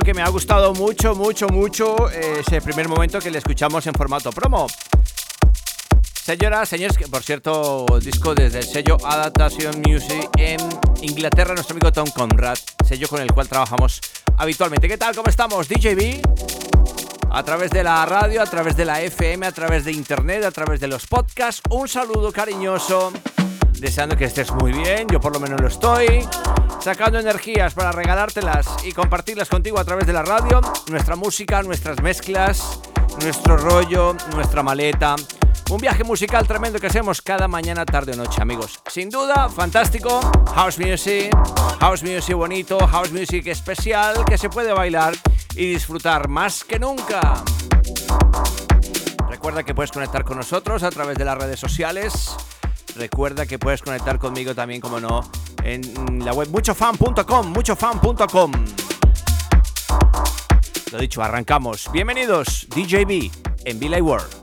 que me ha gustado mucho, mucho, mucho ese primer momento que le escuchamos en formato promo. Señoras, señores, que por cierto, disco desde el sello Adaptation Music en Inglaterra, nuestro amigo Tom Conrad, sello con el cual trabajamos habitualmente. ¿Qué tal? ¿Cómo estamos? DJB, a través de la radio, a través de la FM, a través de internet, a través de los podcasts. Un saludo cariñoso, deseando que estés muy bien, yo por lo menos lo estoy. Sacando energías para regalártelas y compartirlas contigo a través de la radio, nuestra música, nuestras mezclas, nuestro rollo, nuestra maleta. Un viaje musical tremendo que hacemos cada mañana, tarde o noche, amigos. Sin duda, fantástico. House music, house music bonito, house music especial que se puede bailar y disfrutar más que nunca. Recuerda que puedes conectar con nosotros a través de las redes sociales. Recuerda que puedes conectar conmigo también, como no, en la web muchofan.com, muchofan.com. Lo dicho, arrancamos. Bienvenidos, DJB en Billy World.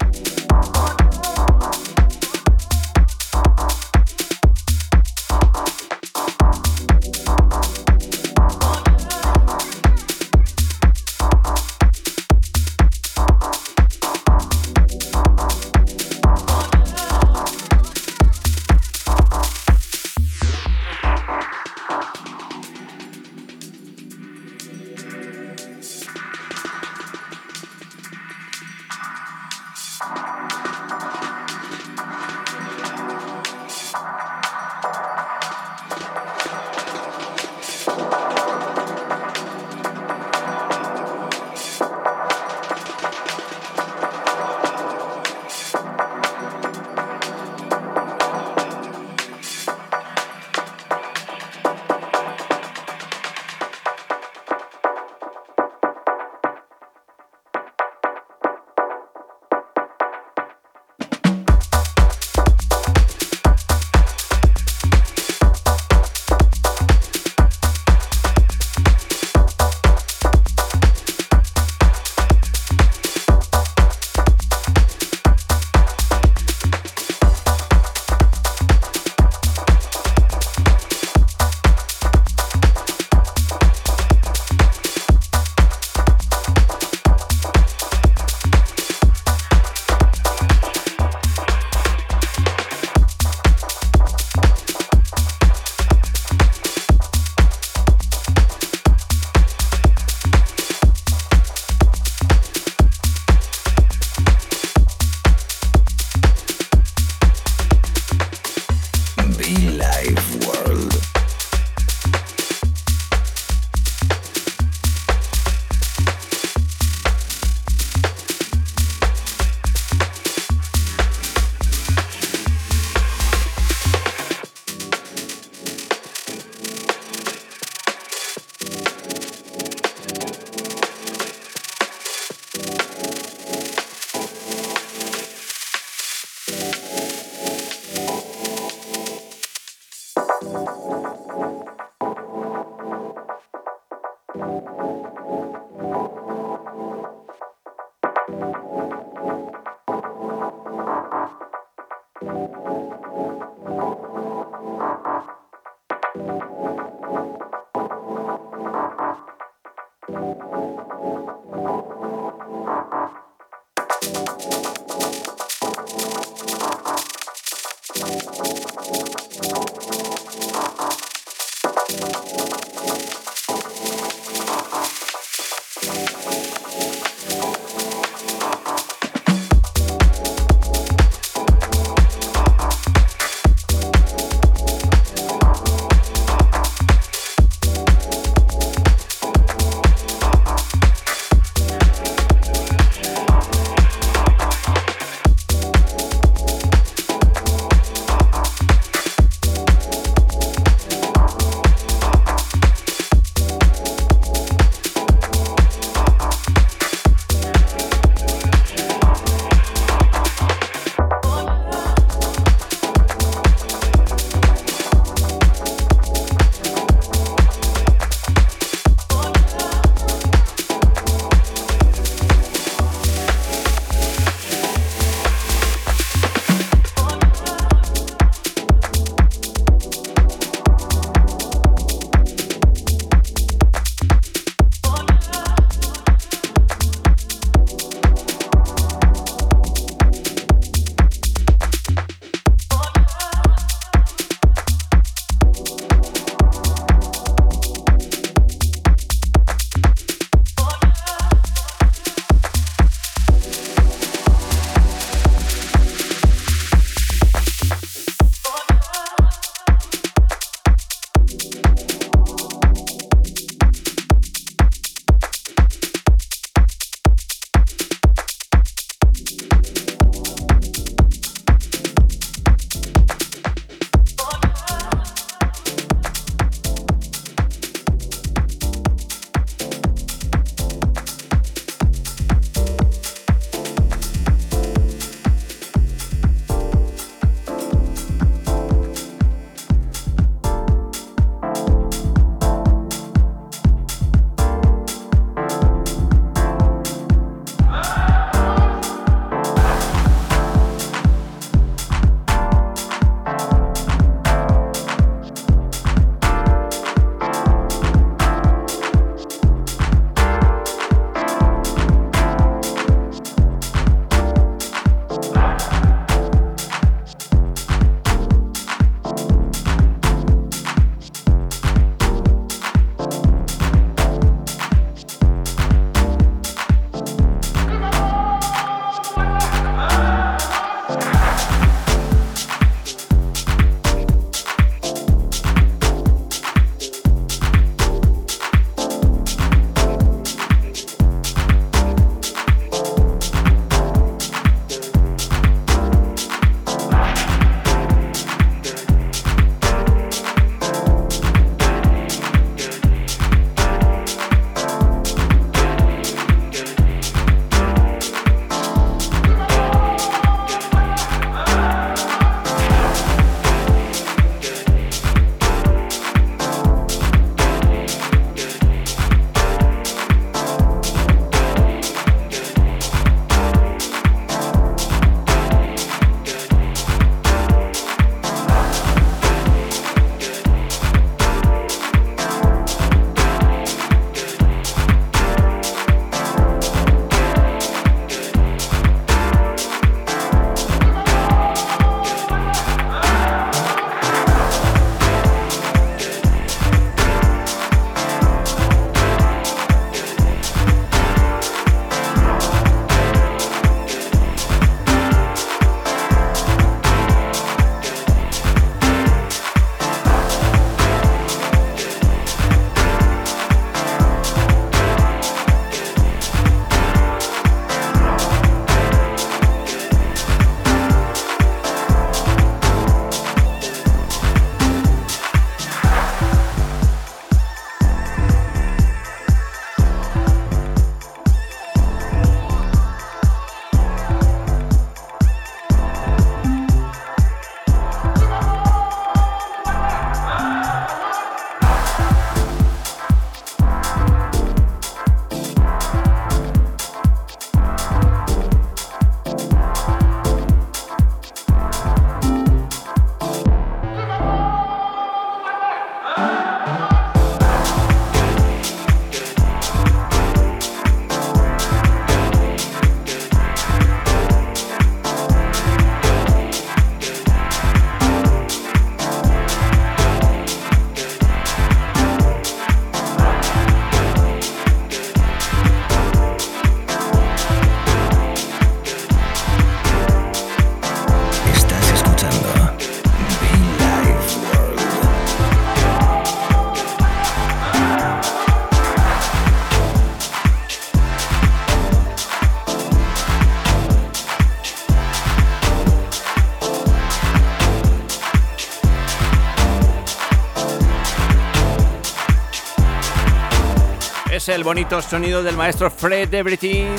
Es el bonito sonido del maestro Fred Everything.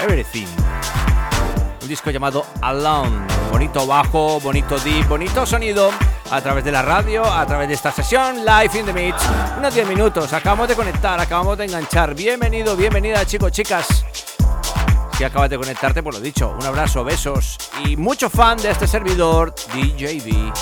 Everything. Un disco llamado Alone. Bonito bajo, bonito deep, bonito sonido. A través de la radio, a través de esta sesión, Live in the Mix. Unos 10 minutos. Acabamos de conectar, acabamos de enganchar. Bienvenido, bienvenida, chicos, chicas. Si acabas de conectarte, por lo dicho, un abrazo, besos y mucho fan de este servidor, DJB.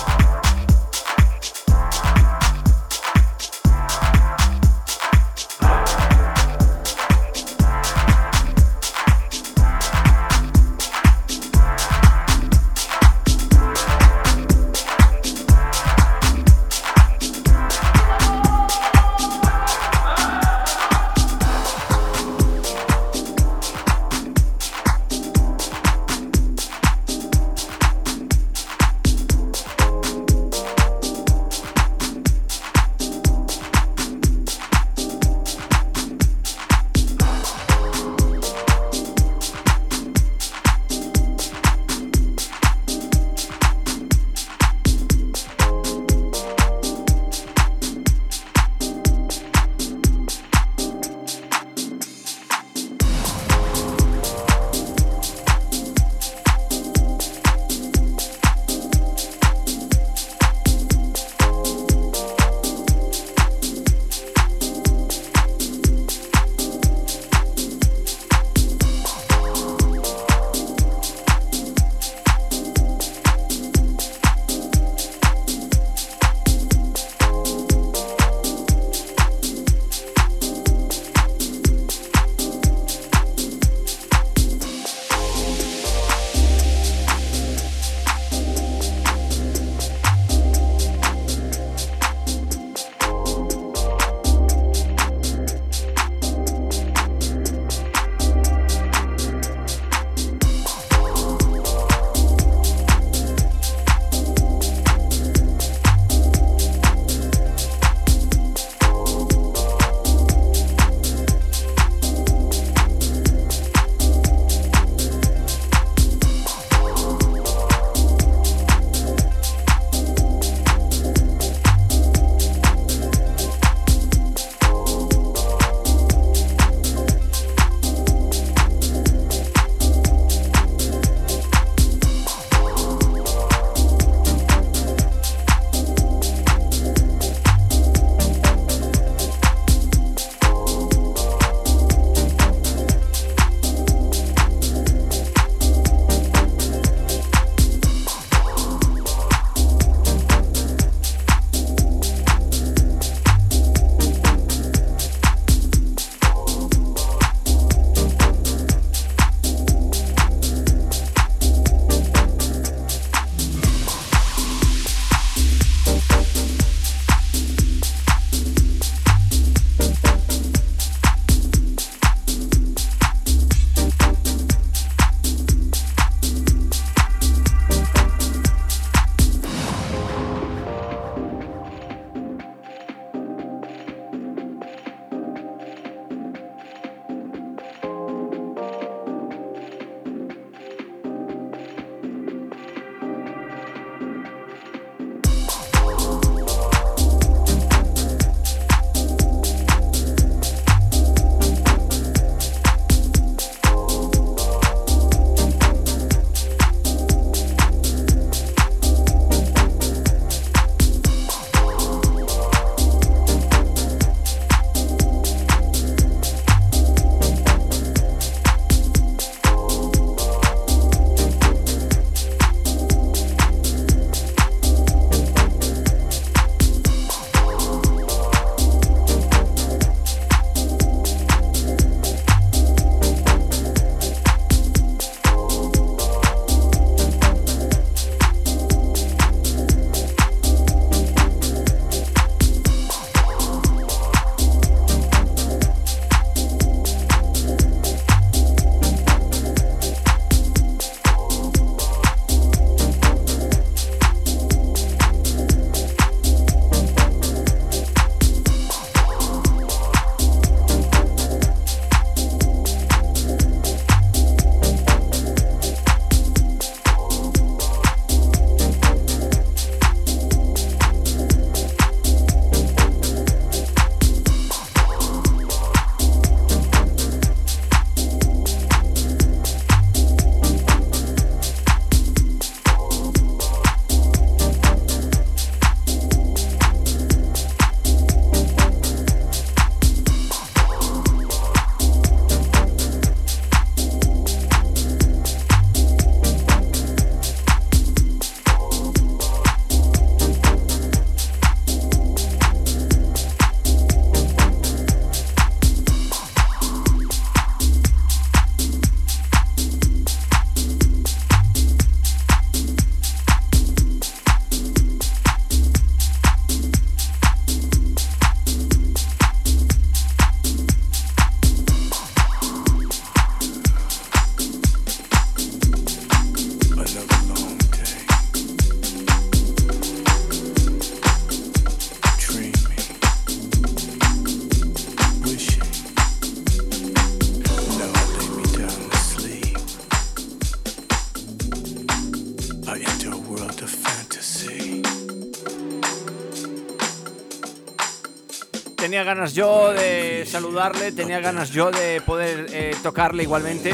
Tenía ganas yo de saludarle, tenía ganas yo de poder eh, tocarle igualmente,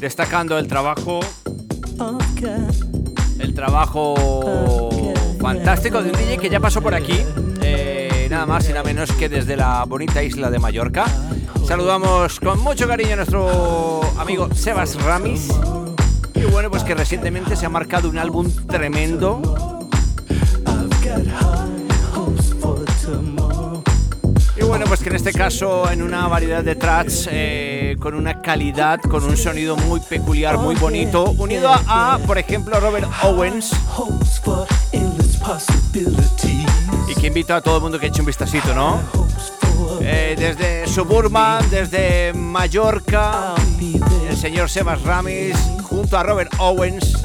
destacando el trabajo, el trabajo fantástico de un DJ que ya pasó por aquí, eh, nada más y nada menos que desde la bonita isla de Mallorca. Saludamos con mucho cariño a nuestro amigo Sebas Ramis. Y bueno, pues que recientemente se ha marcado un álbum tremendo. Bueno, pues que en este caso en una variedad de tracks eh, con una calidad, con un sonido muy peculiar, muy bonito, unido a, por ejemplo, Robert Owens. Y que invita a todo el mundo que eche un vistacito, ¿no? Eh, desde Suburban, desde Mallorca, el señor Sebas Ramis, junto a Robert Owens.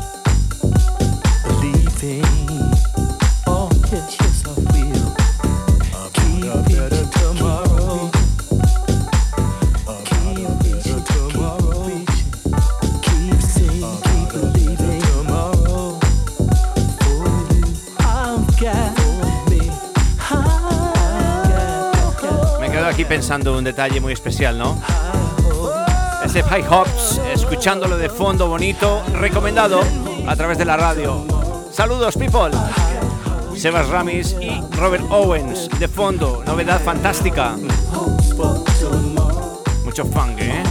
Pensando un detalle muy especial, ¿no? Ese High Hops, escuchándolo de fondo bonito, recomendado a través de la radio. Saludos, people. Sebas Ramis y Robert Owens, de fondo, novedad fantástica. Mucho funk, ¿eh?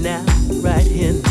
Now, right here.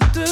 to do.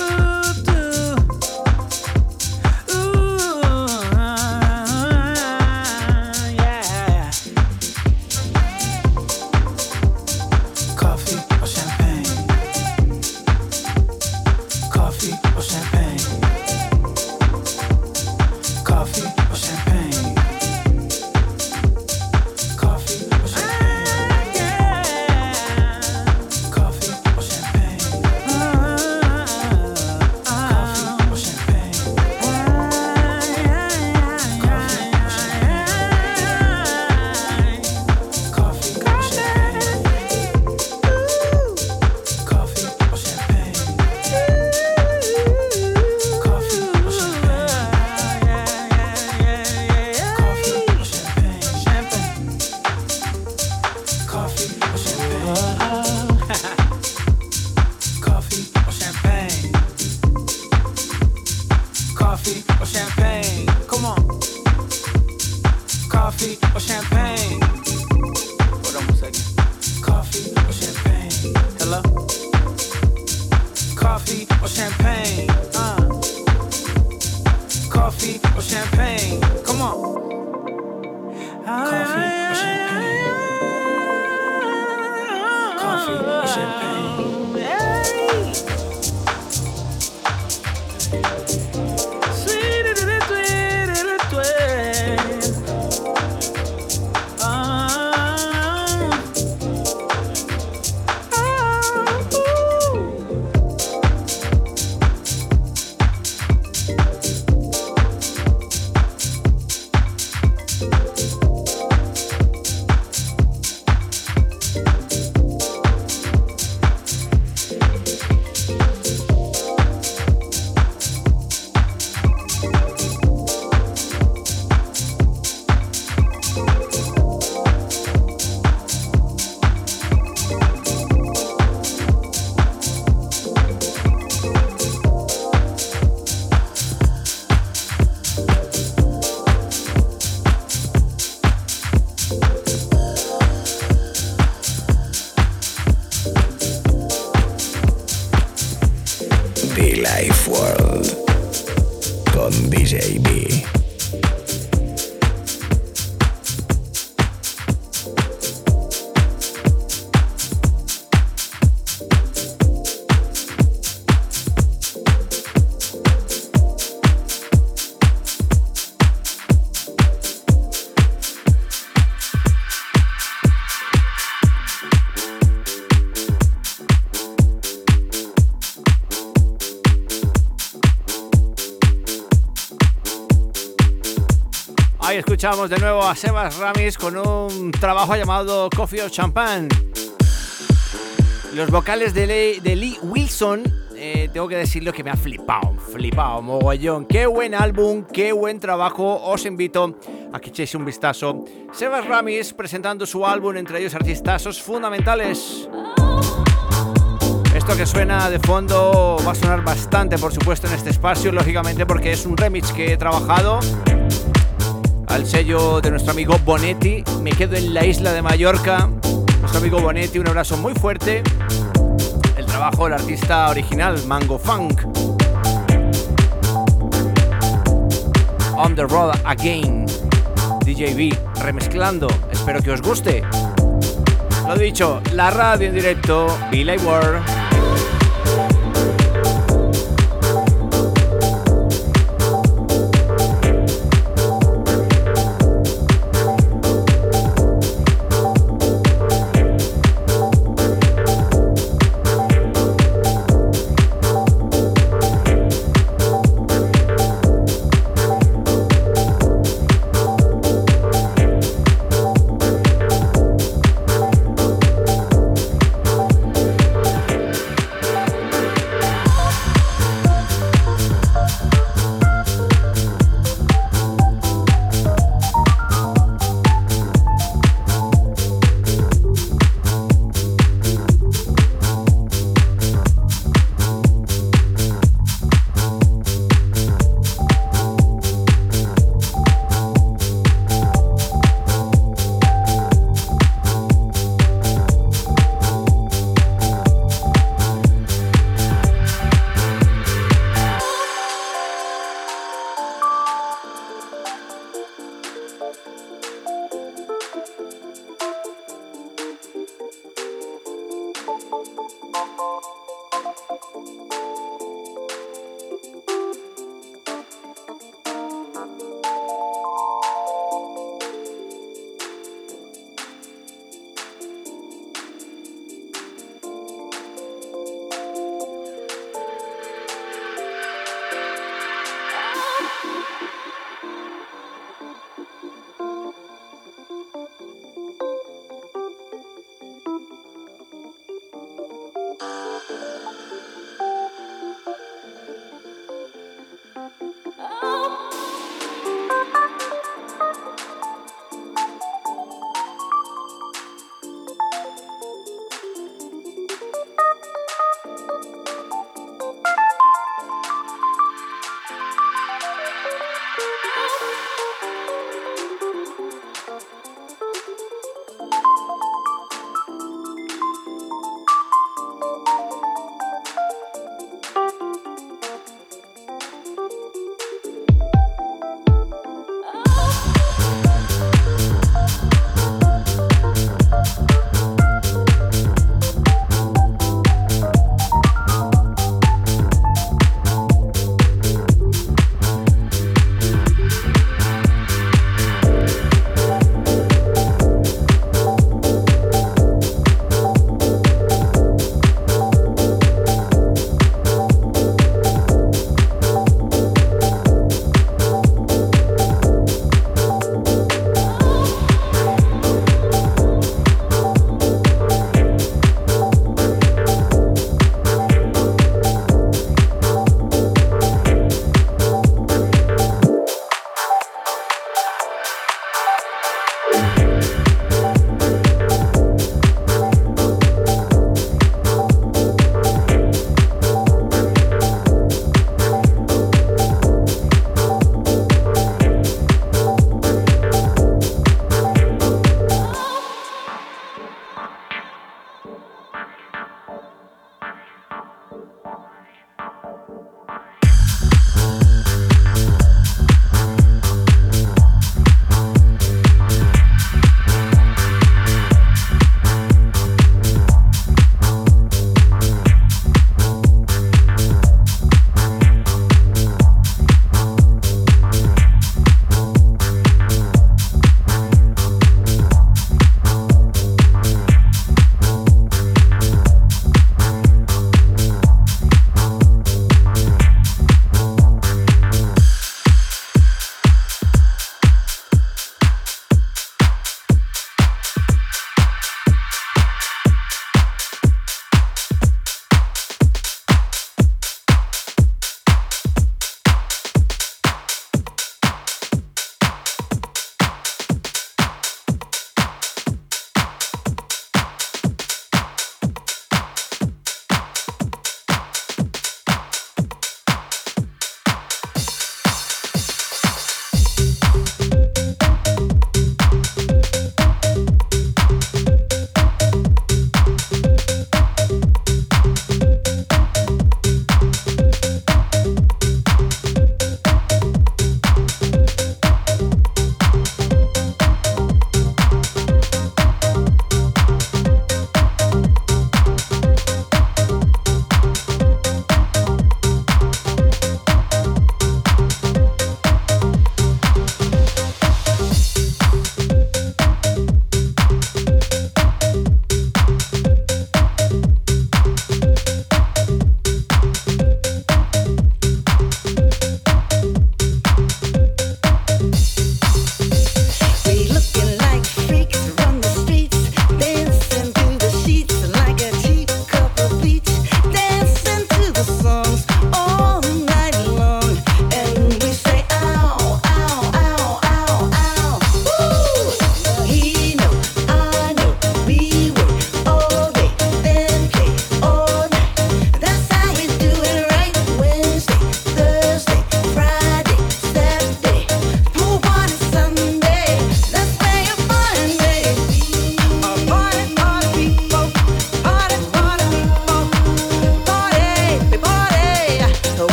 Escuchamos de nuevo a Sebas Ramis con un trabajo llamado Coffee or Champagne. Los vocales de Lee, Wilson, eh, tengo que decirlo que me ha flipado, flipado, mogollón. Qué buen álbum, qué buen trabajo. Os invito a que echéis un vistazo. Sebas Ramis presentando su álbum, entre ellos artistazos fundamentales. Esto que suena de fondo va a sonar bastante, por supuesto, en este espacio, lógicamente, porque es un remix que he trabajado al sello de nuestro amigo Bonetti. Me quedo en la isla de Mallorca. Nuestro amigo Bonetti, un abrazo muy fuerte. El trabajo del artista original, Mango Funk. On the Road Again. DJB, remezclando. Espero que os guste. Lo dicho, la radio en directo, Billy Ward.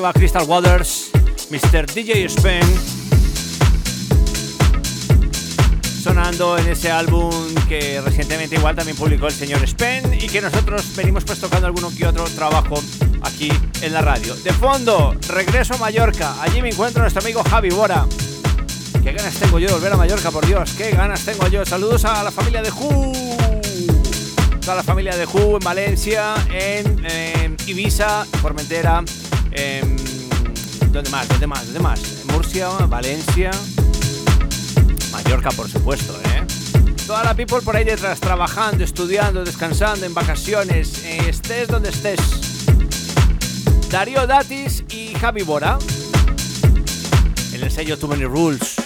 Diva Crystal Waters, Mr. DJ Spen, sonando en ese álbum que recientemente igual también publicó el señor Spen y que nosotros venimos pues tocando alguno que otro trabajo aquí en la radio. De fondo, regreso a Mallorca, allí me encuentro nuestro amigo Javi Bora. Qué ganas tengo yo de volver a Mallorca, por Dios, qué ganas tengo yo. Saludos a la familia de Who toda la familia de Who en Valencia, en, Ibiza, Formentera, en, ¿dónde más? ¿Dónde más? ¿Dónde más? Murcia, Valencia, Mallorca, por supuesto, ¿eh? Toda la people por ahí detrás, trabajando, estudiando, descansando, en vacaciones, eh, estés donde estés. Darío Datis y Javi Bora, el sello Too Many Rules.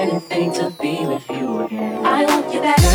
anything to be with you again. I want you back.